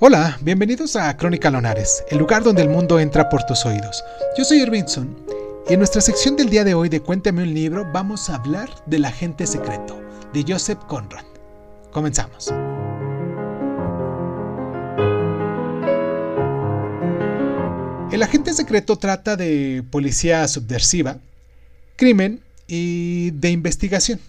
Hola, bienvenidos a Crónica Lonares, el lugar donde el mundo entra por tus oídos. Yo soy Irvinson y en nuestra sección del día de hoy de Cuéntame un libro vamos a hablar del agente secreto de Joseph Conrad. Comenzamos. El agente secreto trata de policía subversiva, crimen y de investigación.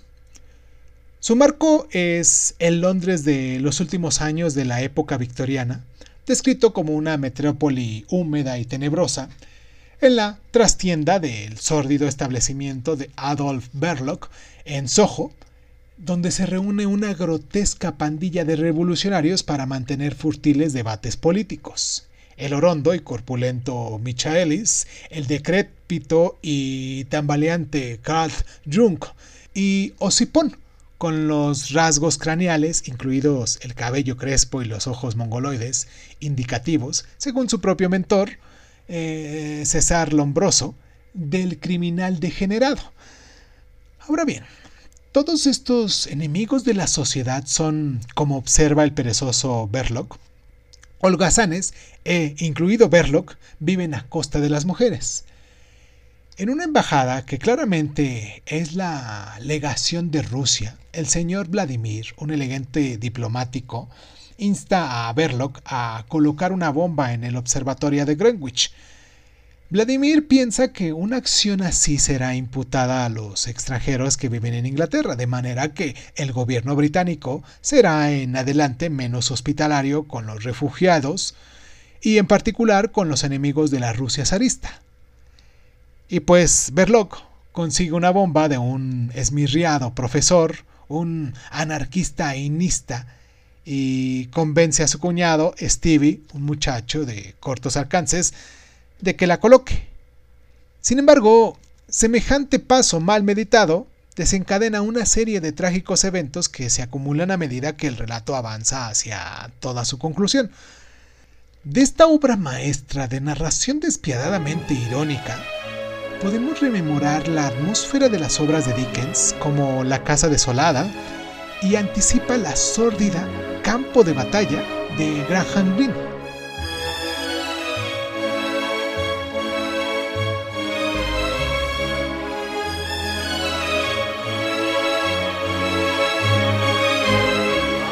Su marco es el Londres de los últimos años de la época victoriana, descrito como una metrópoli húmeda y tenebrosa, en la trastienda del sórdido establecimiento de Adolf Berlock en Soho, donde se reúne una grotesca pandilla de revolucionarios para mantener furtiles debates políticos. El orondo y corpulento Michaelis, el decrépito y tambaleante Karl Jung y Osipón, con los rasgos craneales, incluidos el cabello crespo y los ojos mongoloides, indicativos, según su propio mentor, eh, César Lombroso, del criminal degenerado. Ahora bien, todos estos enemigos de la sociedad son, como observa el perezoso Berlock, holgazanes e, incluido Berlock, viven a costa de las mujeres. En una embajada que claramente es la legación de Rusia, el señor Vladimir, un elegante diplomático, insta a Berlock a colocar una bomba en el observatorio de Greenwich. Vladimir piensa que una acción así será imputada a los extranjeros que viven en Inglaterra, de manera que el gobierno británico será en adelante menos hospitalario con los refugiados y en particular con los enemigos de la Rusia zarista. Y pues Berlock consigue una bomba de un esmirriado profesor, un anarquista einista, y convence a su cuñado, Stevie, un muchacho de cortos alcances, de que la coloque. Sin embargo, semejante paso mal meditado desencadena una serie de trágicos eventos que se acumulan a medida que el relato avanza hacia toda su conclusión. De esta obra maestra de narración despiadadamente irónica, podemos rememorar la atmósfera de las obras de Dickens, como La Casa Desolada, y anticipa la sórdida Campo de Batalla de Graham Greene.